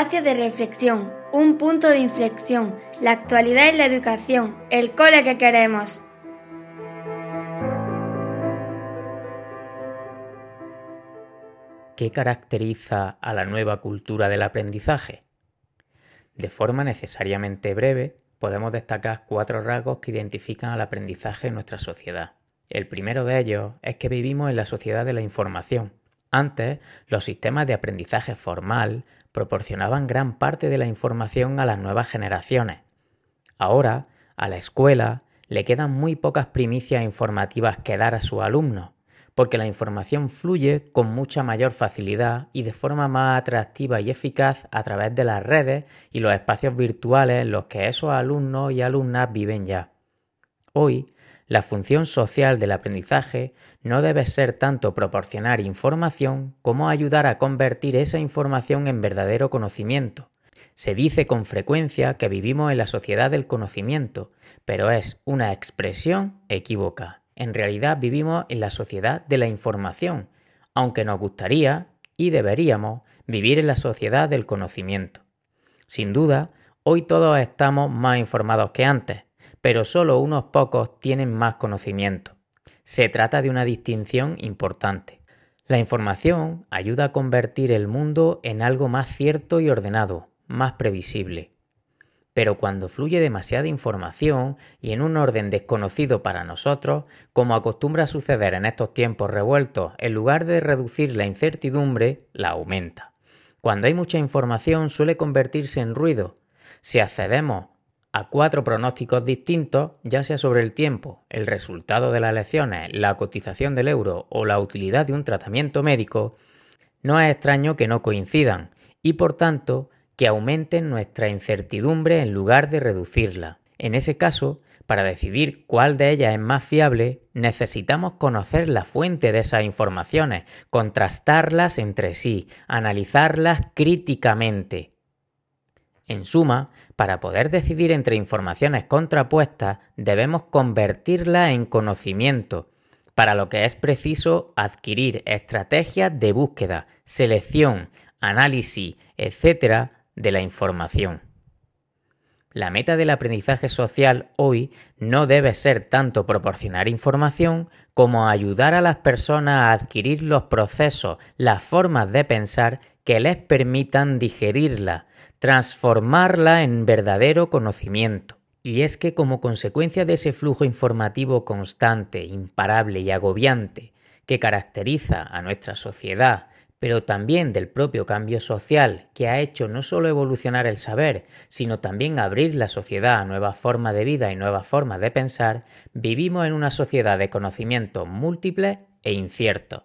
espacio de reflexión, un punto de inflexión, la actualidad en la educación, el cole que queremos. ¿Qué caracteriza a la nueva cultura del aprendizaje? De forma necesariamente breve, podemos destacar cuatro rasgos que identifican al aprendizaje en nuestra sociedad. El primero de ellos es que vivimos en la sociedad de la información. Antes, los sistemas de aprendizaje formal proporcionaban gran parte de la información a las nuevas generaciones. Ahora, a la escuela le quedan muy pocas primicias informativas que dar a sus alumnos, porque la información fluye con mucha mayor facilidad y de forma más atractiva y eficaz a través de las redes y los espacios virtuales en los que esos alumnos y alumnas viven ya. Hoy, la función social del aprendizaje no debe ser tanto proporcionar información como ayudar a convertir esa información en verdadero conocimiento. Se dice con frecuencia que vivimos en la sociedad del conocimiento, pero es una expresión equívoca. En realidad vivimos en la sociedad de la información, aunque nos gustaría y deberíamos vivir en la sociedad del conocimiento. Sin duda, hoy todos estamos más informados que antes, pero solo unos pocos tienen más conocimiento. Se trata de una distinción importante. La información ayuda a convertir el mundo en algo más cierto y ordenado, más previsible. Pero cuando fluye demasiada información y en un orden desconocido para nosotros, como acostumbra suceder en estos tiempos revueltos, en lugar de reducir la incertidumbre, la aumenta. Cuando hay mucha información suele convertirse en ruido. Si accedemos a cuatro pronósticos distintos, ya sea sobre el tiempo, el resultado de las elecciones, la cotización del euro o la utilidad de un tratamiento médico, no es extraño que no coincidan y por tanto que aumenten nuestra incertidumbre en lugar de reducirla. En ese caso, para decidir cuál de ellas es más fiable, necesitamos conocer la fuente de esas informaciones, contrastarlas entre sí, analizarlas críticamente. En suma, para poder decidir entre informaciones contrapuestas, debemos convertirla en conocimiento, para lo que es preciso adquirir estrategias de búsqueda, selección, análisis, etc. de la información. La meta del aprendizaje social hoy no debe ser tanto proporcionar información como ayudar a las personas a adquirir los procesos, las formas de pensar que les permitan digerirla, transformarla en verdadero conocimiento. Y es que como consecuencia de ese flujo informativo constante, imparable y agobiante que caracteriza a nuestra sociedad, pero también del propio cambio social que ha hecho no solo evolucionar el saber, sino también abrir la sociedad a nuevas formas de vida y nuevas formas de pensar, vivimos en una sociedad de conocimientos múltiples e inciertos.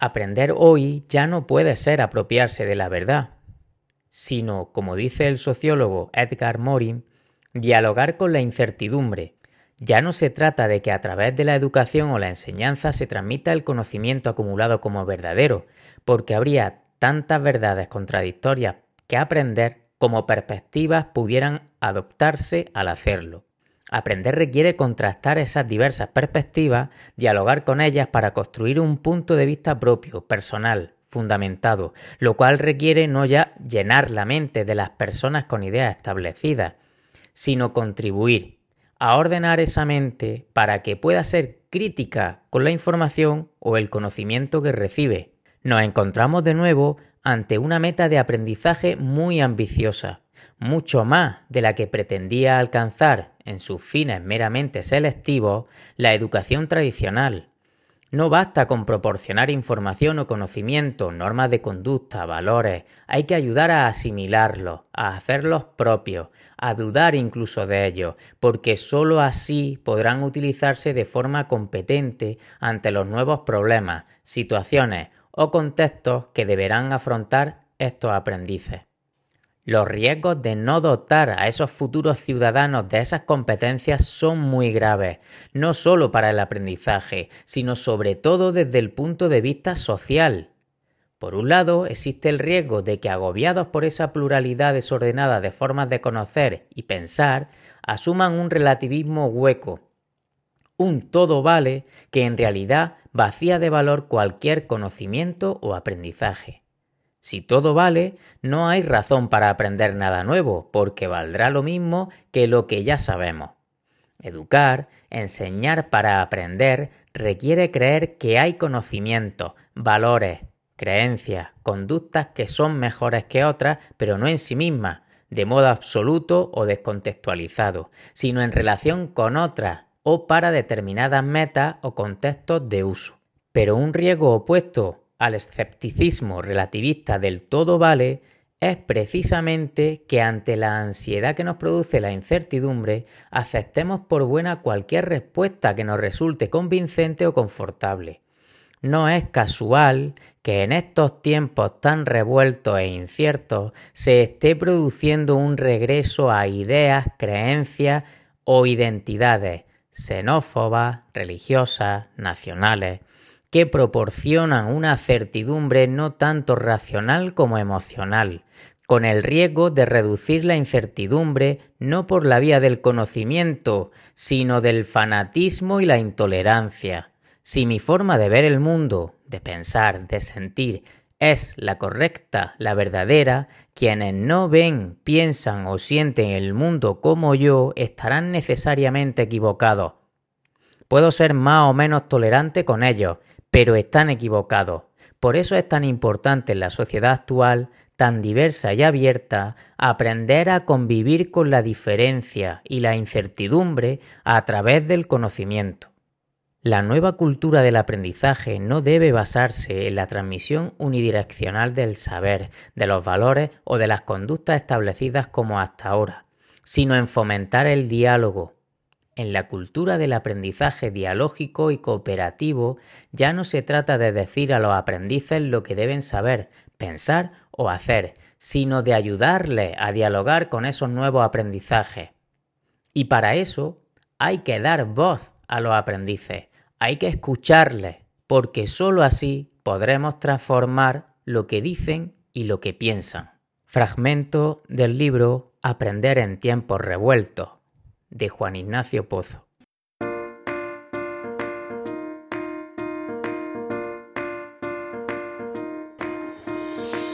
Aprender hoy ya no puede ser apropiarse de la verdad, sino, como dice el sociólogo Edgar Morin, dialogar con la incertidumbre. Ya no se trata de que a través de la educación o la enseñanza se transmita el conocimiento acumulado como verdadero, porque habría tantas verdades contradictorias que aprender como perspectivas pudieran adoptarse al hacerlo. Aprender requiere contrastar esas diversas perspectivas, dialogar con ellas para construir un punto de vista propio, personal, fundamentado, lo cual requiere no ya llenar la mente de las personas con ideas establecidas, sino contribuir a ordenar esa mente para que pueda ser crítica con la información o el conocimiento que recibe. Nos encontramos de nuevo ante una meta de aprendizaje muy ambiciosa, mucho más de la que pretendía alcanzar en sus fines meramente selectivos la educación tradicional, no basta con proporcionar información o conocimiento, normas de conducta, valores, hay que ayudar a asimilarlos, a hacerlos propios, a dudar incluso de ellos, porque sólo así podrán utilizarse de forma competente ante los nuevos problemas, situaciones o contextos que deberán afrontar estos aprendices. Los riesgos de no dotar a esos futuros ciudadanos de esas competencias son muy graves, no solo para el aprendizaje, sino sobre todo desde el punto de vista social. Por un lado, existe el riesgo de que agobiados por esa pluralidad desordenada de formas de conocer y pensar, asuman un relativismo hueco, un todo vale que en realidad vacía de valor cualquier conocimiento o aprendizaje. Si todo vale, no hay razón para aprender nada nuevo, porque valdrá lo mismo que lo que ya sabemos. Educar, enseñar para aprender, requiere creer que hay conocimientos, valores, creencias, conductas que son mejores que otras, pero no en sí mismas, de modo absoluto o descontextualizado, sino en relación con otras o para determinadas metas o contextos de uso. Pero un riesgo opuesto al escepticismo relativista del todo vale es precisamente que ante la ansiedad que nos produce la incertidumbre, aceptemos por buena cualquier respuesta que nos resulte convincente o confortable. No es casual que en estos tiempos tan revueltos e inciertos se esté produciendo un regreso a ideas, creencias o identidades xenófobas, religiosas, nacionales, que proporcionan una certidumbre no tanto racional como emocional, con el riesgo de reducir la incertidumbre no por la vía del conocimiento, sino del fanatismo y la intolerancia. Si mi forma de ver el mundo, de pensar, de sentir, es la correcta, la verdadera, quienes no ven, piensan o sienten el mundo como yo estarán necesariamente equivocados. Puedo ser más o menos tolerante con ellos, pero están equivocados. Por eso es tan importante en la sociedad actual, tan diversa y abierta, aprender a convivir con la diferencia y la incertidumbre a través del conocimiento. La nueva cultura del aprendizaje no debe basarse en la transmisión unidireccional del saber, de los valores o de las conductas establecidas como hasta ahora, sino en fomentar el diálogo, en la cultura del aprendizaje dialógico y cooperativo ya no se trata de decir a los aprendices lo que deben saber, pensar o hacer, sino de ayudarles a dialogar con esos nuevos aprendizajes. Y para eso hay que dar voz a los aprendices, hay que escucharles, porque sólo así podremos transformar lo que dicen y lo que piensan. Fragmento del libro Aprender en tiempos revueltos de Juan Ignacio Pozo.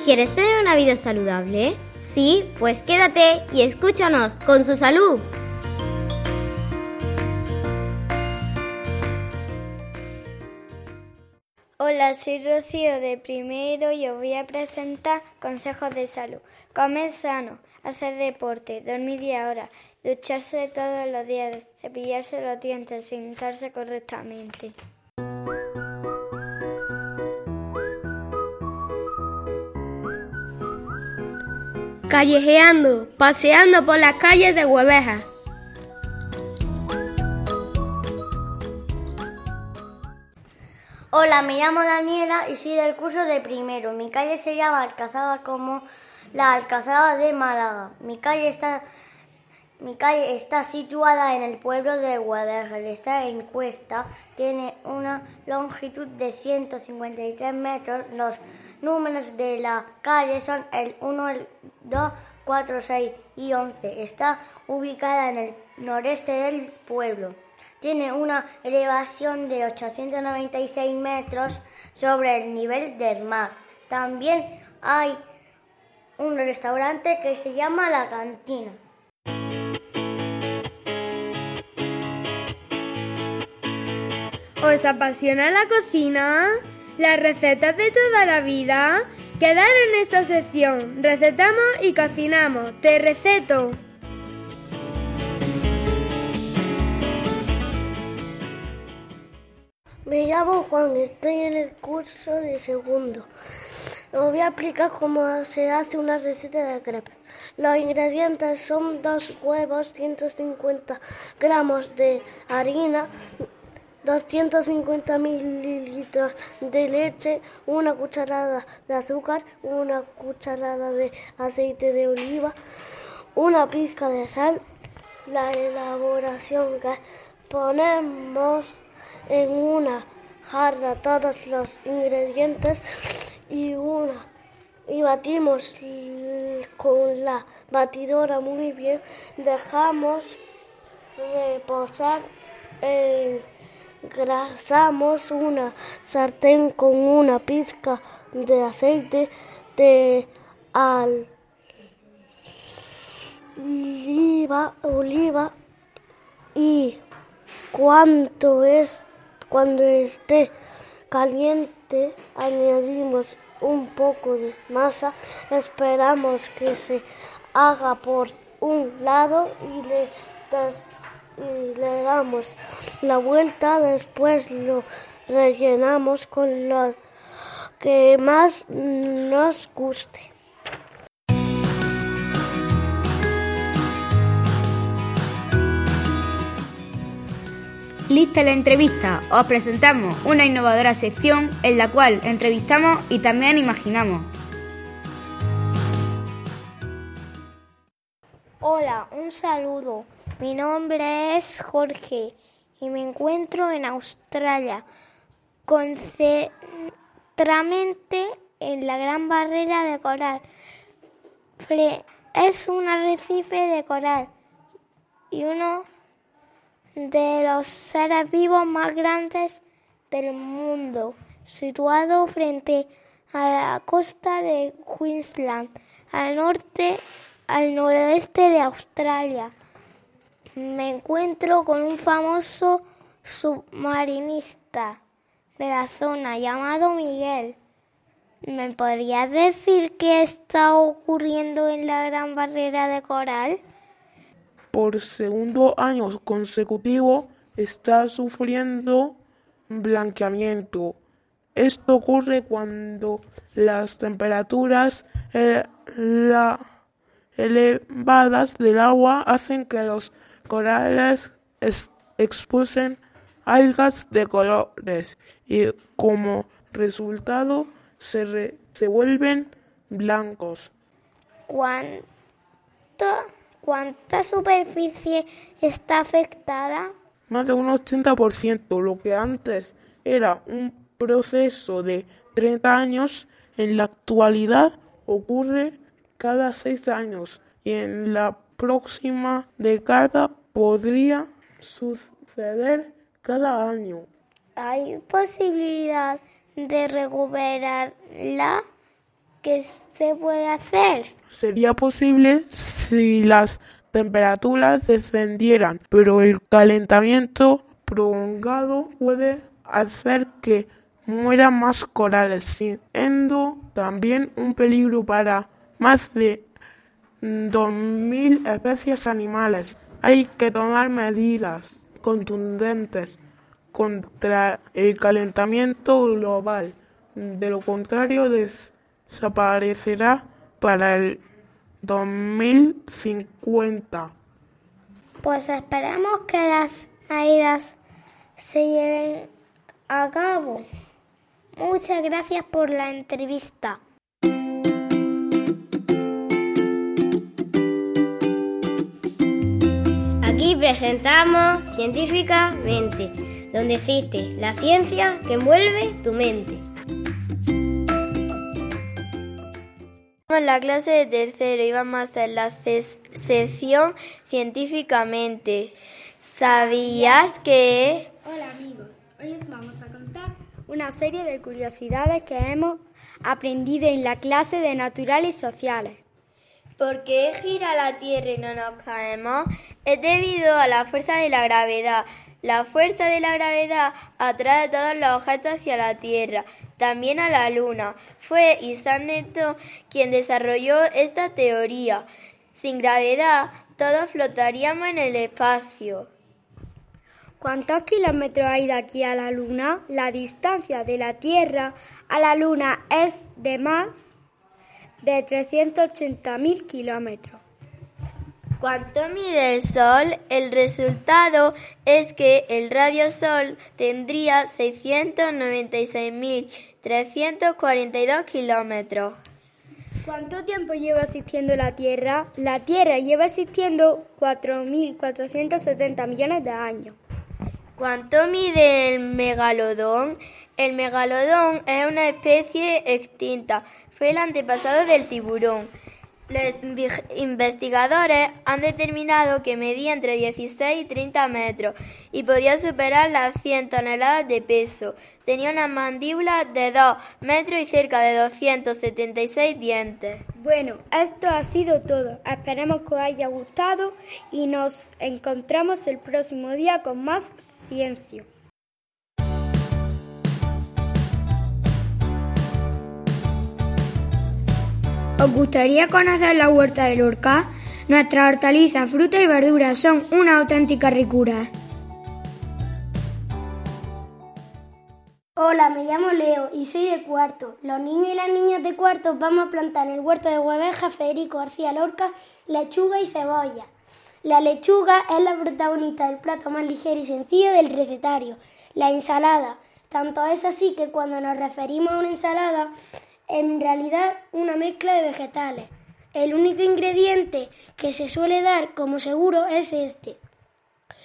¿Quieres tener una vida saludable? Sí, pues quédate y escúchanos con su salud. Hola, soy Rocío de primero y os voy a presentar consejos de salud. Comer sano, hacer deporte, dormir 10 horas, ducharse todos los días, cepillarse los dientes, sentarse correctamente. Callejeando, paseando por las calles de Hueveja. Hola, me llamo Daniela y soy del curso de primero. Mi calle se llama Alcazaba como la Alcazaba de Málaga. Mi calle está, mi calle está situada en el pueblo de Guadalajara. Esta encuesta tiene una longitud de 153 metros. Los números de la calle son el 1, el 2, 4, 6 y 11. Está ubicada en el noreste del pueblo. Tiene una elevación de 896 metros sobre el nivel del mar. También hay un restaurante que se llama La Cantina. ¿Os apasiona la cocina? ¿Las recetas de toda la vida? Quedar en esta sección. Recetamos y cocinamos. Te receto. Me llamo Juan, estoy en el curso de segundo. Os voy a explicar cómo se hace una receta de crepes. Los ingredientes son dos huevos, 150 gramos de harina, 250 mililitros de leche, una cucharada de azúcar, una cucharada de aceite de oliva, una pizca de sal. La elaboración que ponemos en una jarra todos los ingredientes y una y batimos con la batidora muy bien. Dejamos reposar, engrasamos una sartén con una pizca de aceite, de oliva, oliva y cuando, es, cuando esté caliente añadimos un poco de masa, esperamos que se haga por un lado y le, damos la vuelta, después lo rellenamos con lo que más nos guste. Lista la entrevista. Os presentamos una innovadora sección en la cual entrevistamos y también imaginamos. Hola, un saludo. Mi nombre es Jorge y me encuentro en Australia, concentramente en la Gran Barrera de Coral. Es un arrecife de coral y uno de los seres vivos más grandes del mundo, situado frente a la costa de Queensland, al norte, al noroeste de Australia. Me encuentro con un famoso submarinista de la zona llamado Miguel. ¿Me podrías decir qué está ocurriendo en la Gran Barrera de Coral? Por segundo año consecutivo está sufriendo blanqueamiento. Esto ocurre cuando las temperaturas eh, elevadas del agua hacen que los corales expulsen algas de colores y como resultado se, se vuelven blancos. ¿Cuánto? ¿Cuánta superficie está afectada? Más de un 80%, lo que antes era un proceso de 30 años, en la actualidad ocurre cada 6 años y en la próxima década podría suceder cada año. ¿Hay posibilidad de recuperarla? ¿Qué se puede hacer? Sería posible si las temperaturas descendieran, pero el calentamiento prolongado puede hacer que mueran más corales, siendo también un peligro para más de 2.000 especies animales. Hay que tomar medidas contundentes contra el calentamiento global. De lo contrario, desaparecerá para el 2050. Pues esperemos que las medidas se lleven a cabo. Muchas gracias por la entrevista. Aquí presentamos científicamente, donde existe la ciencia que envuelve tu mente. En la clase de tercero a hacer la sección científicamente. ¿Sabías que...? Hola amigos, hoy os vamos a contar una serie de curiosidades que hemos aprendido en la clase de naturales y sociales. ¿Por qué gira la Tierra y no nos caemos? Es debido a la fuerza de la gravedad. La fuerza de la gravedad atrae todos los objetos hacia la Tierra, también a la Luna. Fue Isaac Newton quien desarrolló esta teoría. Sin gravedad, todos flotaríamos en el espacio. ¿Cuántos kilómetros hay de aquí a la Luna? La distancia de la Tierra a la Luna es de más de 380.000 kilómetros. ¿Cuánto mide el Sol? El resultado es que el radio Sol tendría 696.342 kilómetros. ¿Cuánto tiempo lleva existiendo la Tierra? La Tierra lleva existiendo 4.470 millones de años. ¿Cuánto mide el megalodón? El megalodón es una especie extinta. Fue el antepasado del tiburón. Los investigadores han determinado que medía entre 16 y 30 metros y podía superar las 100 toneladas de peso. Tenía una mandíbula de 2 metros y cerca de 276 dientes. Bueno, esto ha sido todo. Esperemos que os haya gustado y nos encontramos el próximo día con más ciencia. ¿Os gustaría conocer la huerta de Lorca? Nuestras hortalizas, frutas y verduras son una auténtica ricura. Hola, me llamo Leo y soy de cuarto. Los niños y las niñas de cuarto vamos a plantar en el huerto de Hueveja Federico García Lorca lechuga y cebolla. La lechuga es la protagonista del plato más ligero y sencillo del recetario, la ensalada. Tanto es así que cuando nos referimos a una ensalada en realidad una mezcla de vegetales. El único ingrediente que se suele dar como seguro es este.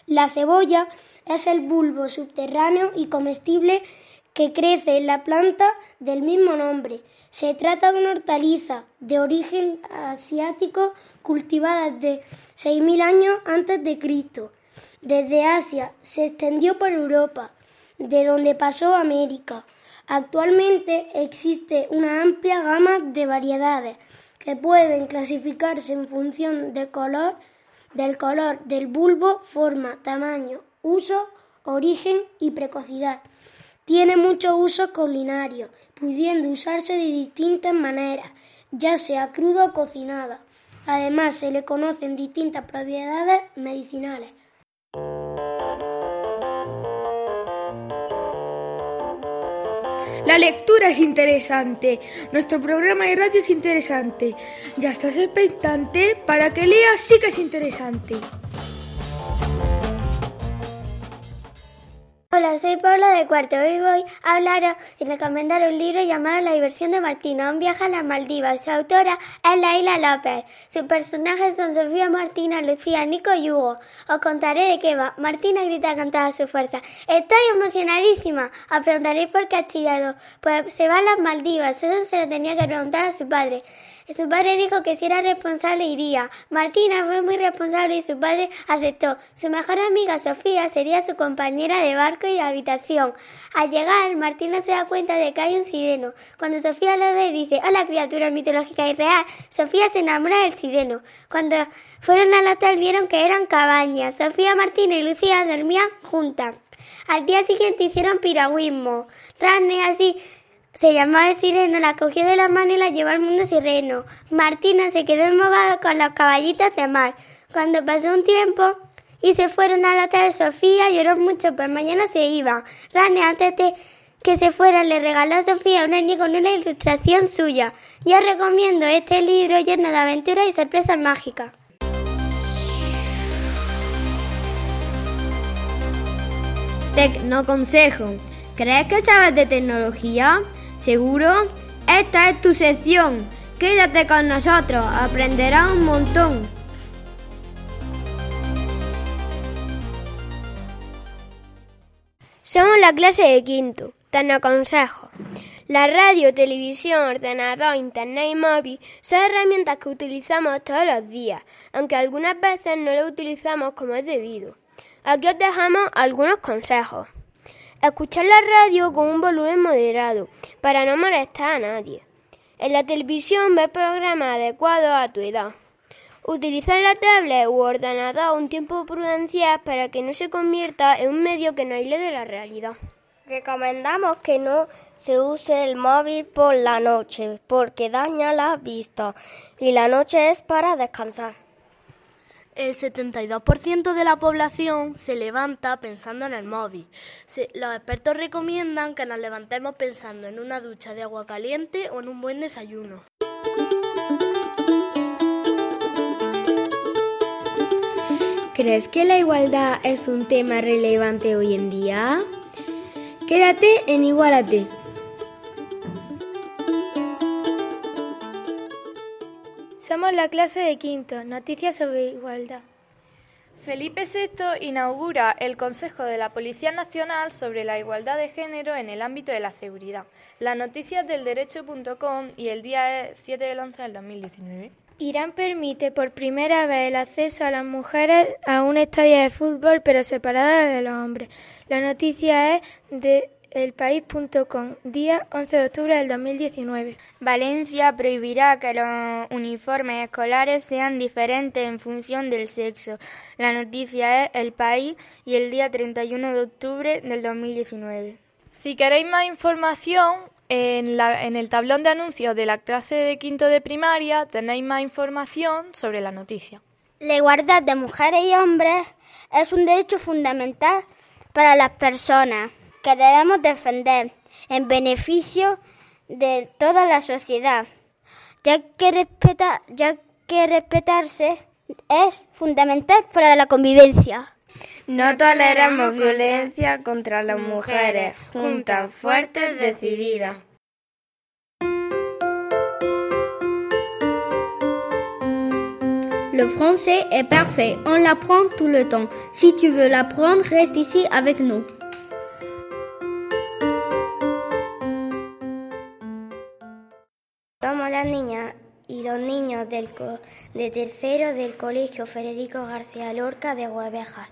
La cebolla es el bulbo subterráneo y comestible que crece en la planta del mismo nombre. Se trata de una hortaliza de origen asiático cultivada desde 6.000 años antes de Cristo. Desde Asia se extendió por Europa, de donde pasó a América. Actualmente existe una amplia gama de variedades que pueden clasificarse en función de color, del color del bulbo, forma, tamaño, uso, origen y precocidad. Tiene muchos usos culinarios, pudiendo usarse de distintas maneras, ya sea crudo o cocinada. Además, se le conocen distintas propiedades medicinales. La lectura es interesante. Nuestro programa de radio es interesante. Ya estás expectante para que leas, sí que es interesante. Hola, soy Paula de Cuarto. Hoy voy a hablar y recomendar un libro llamado La diversión de Martina, un viaje a las Maldivas. Su autora es Laila López. Sus personajes son Sofía, Martina, Lucía, Nico y Hugo. Os contaré de qué va. Martina grita cantada a su fuerza. Estoy emocionadísima. Os preguntaréis por qué ha chillado. Pues se va a las Maldivas. Eso se lo tenía que preguntar a su padre. Su padre dijo que si era responsable iría. Martina fue muy responsable y su padre aceptó. Su mejor amiga Sofía sería su compañera de barco y de habitación. Al llegar, Martina se da cuenta de que hay un sireno. Cuando Sofía lo ve, dice, hola criatura mitológica y real. Sofía se enamora del sireno. Cuando fueron al hotel vieron que eran cabañas. Sofía, Martina y Lucía dormían juntas. Al día siguiente hicieron piragüismo. Rane así se llamaba el sireno, la cogió de la mano y la llevó al mundo sireno. Martina se quedó embobada con los caballitos de mar. Cuando pasó un tiempo y se fueron al hotel Sofía, lloró mucho, pues mañana se iba. Rane, antes de que se fuera, le regaló a Sofía un año con una ilustración suya. Yo recomiendo este libro lleno de aventuras y sorpresas mágicas. Tecnoconsejo. ¿Crees que sabes de tecnología? ¿Seguro? Esta es tu sección. Quédate con nosotros, aprenderás un montón. Somos la clase de quinto. Te aconsejo. La radio, televisión, ordenador, internet y móvil son herramientas que utilizamos todos los días, aunque algunas veces no lo utilizamos como es debido. Aquí os dejamos algunos consejos. Escuchar la radio con un volumen moderado para no molestar a nadie. En la televisión ver programas adecuados a tu edad. Utilizar la tablet u ordenador un tiempo prudencial para que no se convierta en un medio que no aísle de la realidad. Recomendamos que no se use el móvil por la noche porque daña la vista y la noche es para descansar. El 72% de la población se levanta pensando en el móvil. los expertos recomiendan que nos levantemos pensando en una ducha de agua caliente o en un buen desayuno. ¿Crees que la igualdad es un tema relevante hoy en día? Quédate en Igualate. Somos la clase de quinto, noticias sobre igualdad. Felipe VI inaugura el Consejo de la Policía Nacional sobre la igualdad de género en el ámbito de la seguridad. Las noticias del derecho.com y el día 7 del 11 del 2019. Irán permite por primera vez el acceso a las mujeres a un estadio de fútbol, pero separada de los hombres. La noticia es de elpaís.com, día 11 de octubre del 2019. Valencia prohibirá que los uniformes escolares sean diferentes en función del sexo. La noticia es El País y el día 31 de octubre del 2019. Si queréis más información, en, la, en, el tablón de anuncios de la clase de quinto de primaria tenéis más información sobre la noticia. La igualdad de mujeres y hombres es un derecho fundamental para las personas que debemos defender en beneficio de toda la sociedad, ya que, respeta, ya que respetarse es fundamental para la convivencia. No toleramos violencia contra las mujeres, juntas, fuertes, decididas. Le français est parfait, on l'apprend tout le temps. Si tu veux l'apprendre, reste ici avec nous. Las niñas y los niños del de tercero del Colegio Federico García Lorca de Huevejas.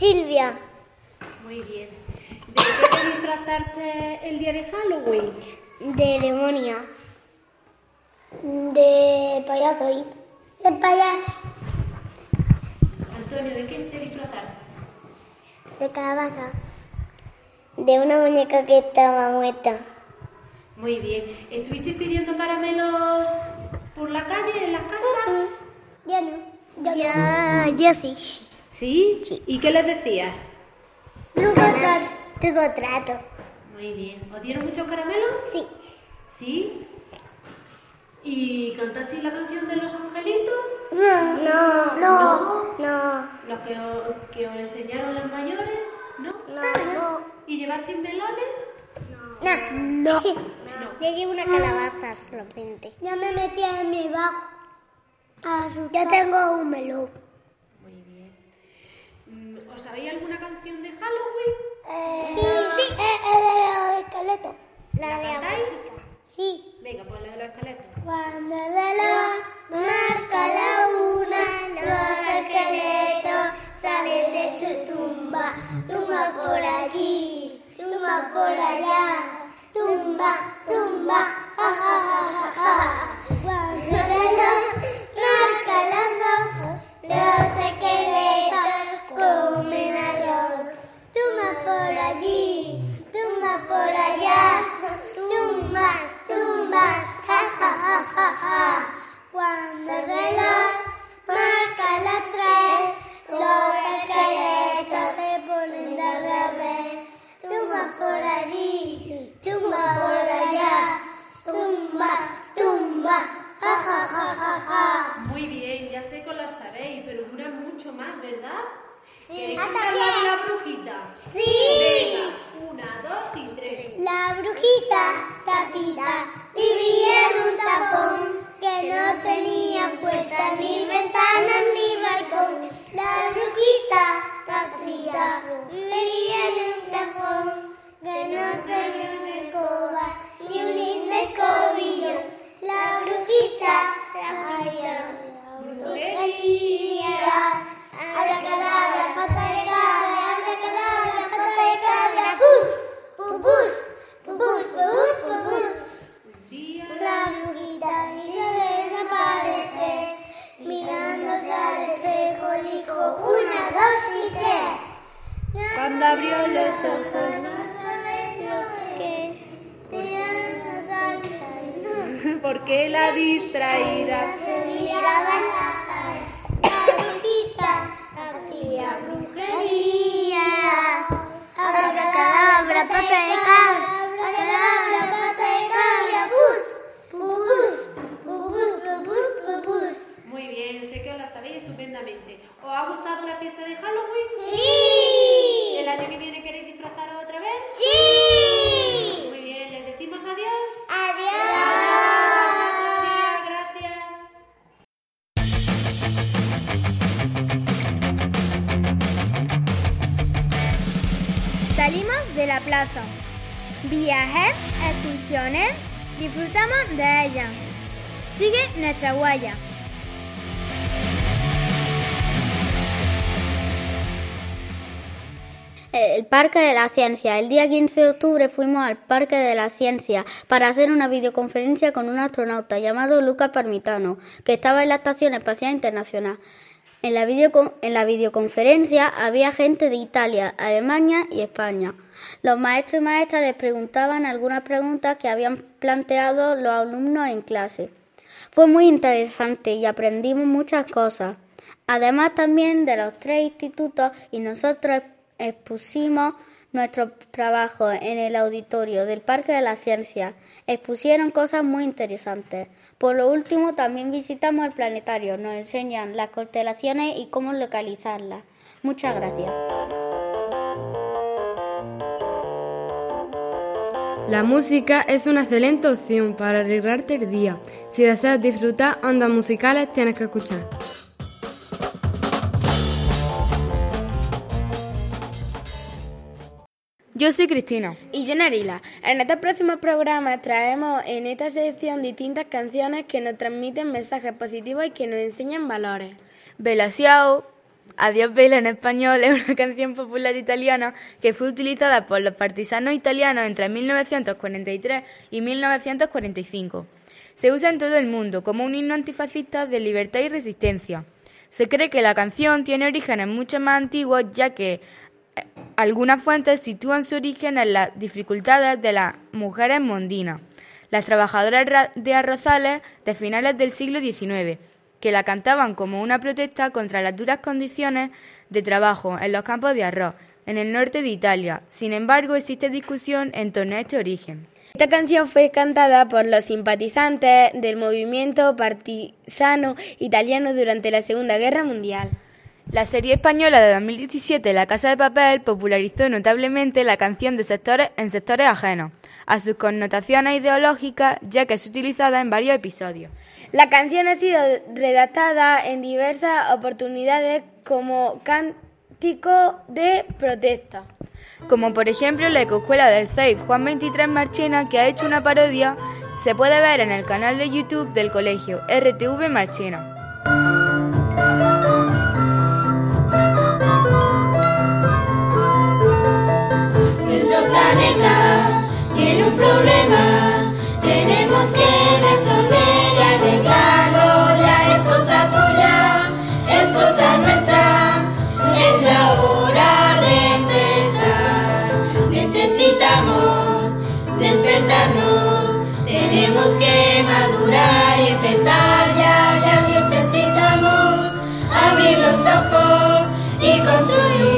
Silvia. Muy bien. ¿De qué te disfrazarte el día de Halloween? De demonia. De payaso y de payaso. Antonio, ¿de qué te disfrazaste? De calabaza. De una muñeca que estaba muerta. Muy bien. ¿Estuviste pidiendo caramelos por la calle, en las casas? Ya no. Ya, ya sí. ¿Sí? Sí. ¿Y qué les decías? Truco trato. Truco trato. Muy bien. ¿Os dieron muchos caramelos? Sí. ¿Sí? ¿Y cantasteis la canción de los angelitos? No. No. No. No. ¿Los que os, que os enseñaron las mayores? ¿No? No. no. ¿Y llevasteis melones? No. No. Yo llevo una calabaza solamente. Ya me metí en mi bajo. Yo tengo un melón. Muy bien. Mm, ¿Os sabéis alguna canción de Halloween? Eh, sí, sí, eh, eh, de los esqueletos. La, ¿La de cantáis? Sí. Venga, pues la de los esqueletos. Cuando de la marca la una, los esqueletos salen de su tumba. Tumba por allí, tumba por allá tumba, tumba, ja, ja, ja, ja, ja. Cuando marca las dos, los esqueletos comen arroz, tumba por allí, tumba por allá, tumba, tumba, ja ja ja ja ja, cuando el reloj marca las tres, los esqueletos se ponen de reír, tumba por allí, tumba por allá, tumba, tumba, ja ja ja ja ja. Muy bien, ya sé que las sabéis, pero dura mucho más, ¿verdad? Sí. ¿Queréis ah, cantar la, la brujita? Sí. Una, dos y tres. La brujita tapita vivía en un tapón que no tenía puerta ni ventana ni balcón. La brujita tapita vivía en un tapón que no tenía una escoba ni un lindo escobillo. La brujita tapita cuando abrió los ojos, porque la distraída se miraba Abracadabra, pata de cabra, Viajes, excursiones, disfrutamos de ellas. Sigue nuestra huella. El Parque de la Ciencia. El día 15 de octubre fuimos al Parque de la Ciencia para hacer una videoconferencia con un astronauta llamado Lucas Parmitano, que estaba en la Estación Espacial Internacional. En la, videocon en la videoconferencia había gente de Italia, Alemania y España. Los maestros y maestras les preguntaban algunas preguntas que habían planteado los alumnos en clase. Fue muy interesante y aprendimos muchas cosas. Además también de los tres institutos y nosotros expusimos nuestro trabajo en el auditorio del Parque de la Ciencia. Expusieron cosas muy interesantes. Por lo último, también visitamos el planetario. Nos enseñan las constelaciones y cómo localizarlas. Muchas gracias. La música es una excelente opción para arreglarte el día. Si deseas disfrutar ondas musicales, tienes que escuchar. Yo soy Cristina. Y yo Narila. En este próximo programa traemos en esta sección distintas canciones que nos transmiten mensajes positivos y que nos enseñan valores. Bella Ciao, Adiós Vela en español es una canción popular italiana que fue utilizada por los partisanos italianos entre 1943 y 1945. Se usa en todo el mundo como un himno antifascista de libertad y resistencia. Se cree que la canción tiene orígenes mucho más antiguos ya que algunas fuentes sitúan su origen en las dificultades de las mujeres mondinas, las trabajadoras de arrozales de finales del siglo XIX, que la cantaban como una protesta contra las duras condiciones de trabajo en los campos de arroz en el norte de Italia. Sin embargo, existe discusión en torno a este origen. Esta canción fue cantada por los simpatizantes del movimiento partisano italiano durante la Segunda Guerra Mundial. La serie española de 2017 La Casa de Papel popularizó notablemente la canción de sectores en sectores ajenos a sus connotaciones ideológicas, ya que es utilizada en varios episodios. La canción ha sido redactada en diversas oportunidades como cántico de protesta. Como por ejemplo la Ecoescuela del CEIP Juan 23 Marchena, que ha hecho una parodia, se puede ver en el canal de YouTube del colegio RTV Marchena. Problema, tenemos que resolver y arreglarlo. Ya es cosa tuya, es cosa nuestra, es la hora de empezar. Necesitamos despertarnos, tenemos que madurar y empezar ya, ya necesitamos abrir los ojos y construir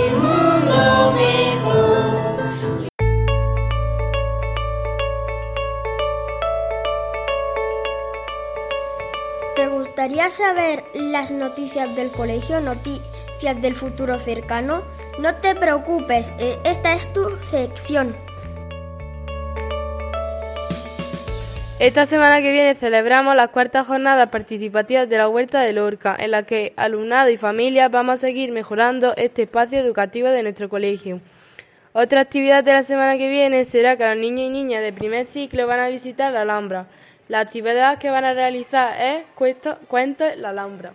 gustaría saber las noticias del colegio, noticias del futuro cercano? No te preocupes, eh, esta es tu sección. Esta semana que viene celebramos las cuartas jornadas participativas de la Huerta de Lorca, en la que alumnado y familias vamos a seguir mejorando este espacio educativo de nuestro colegio. Otra actividad de la semana que viene será que los niños y niñas de primer ciclo van a visitar la Alhambra. La actividad que van a realizar es Cuento en la Alhambra.